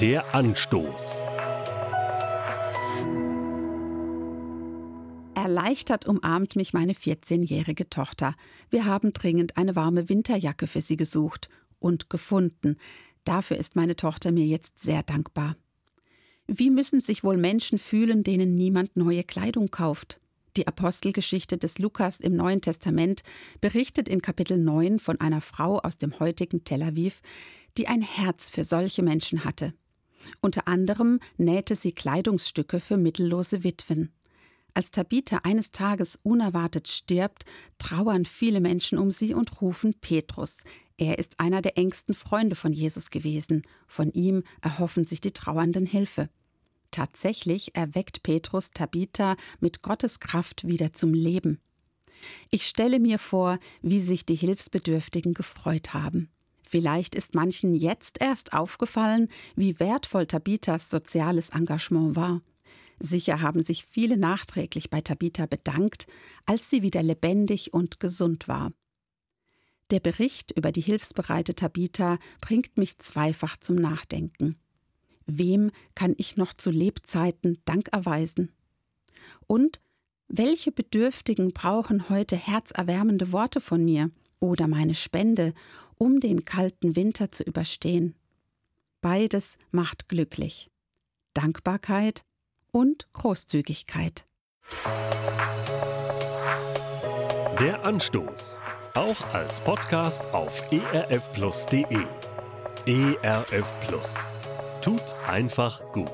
Der Anstoß. Erleichtert umarmt mich meine 14-jährige Tochter. Wir haben dringend eine warme Winterjacke für sie gesucht und gefunden. Dafür ist meine Tochter mir jetzt sehr dankbar. Wie müssen sich wohl Menschen fühlen, denen niemand neue Kleidung kauft? Die Apostelgeschichte des Lukas im Neuen Testament berichtet in Kapitel 9 von einer Frau aus dem heutigen Tel Aviv, die ein Herz für solche Menschen hatte. Unter anderem nähte sie Kleidungsstücke für mittellose Witwen. Als Tabitha eines Tages unerwartet stirbt, trauern viele Menschen um sie und rufen Petrus. Er ist einer der engsten Freunde von Jesus gewesen. Von ihm erhoffen sich die Trauernden Hilfe. Tatsächlich erweckt Petrus Tabitha mit Gottes Kraft wieder zum Leben. Ich stelle mir vor, wie sich die Hilfsbedürftigen gefreut haben. Vielleicht ist manchen jetzt erst aufgefallen, wie wertvoll Tabithas soziales Engagement war. Sicher haben sich viele nachträglich bei Tabitha bedankt, als sie wieder lebendig und gesund war. Der Bericht über die hilfsbereite Tabitha bringt mich zweifach zum Nachdenken. Wem kann ich noch zu Lebzeiten Dank erweisen? Und welche Bedürftigen brauchen heute herzerwärmende Worte von mir oder meine Spende, um den kalten Winter zu überstehen? Beides macht glücklich. Dankbarkeit und Großzügigkeit. Der Anstoß. Auch als Podcast auf erfplus.de. ERF Plus. Tut einfach gut.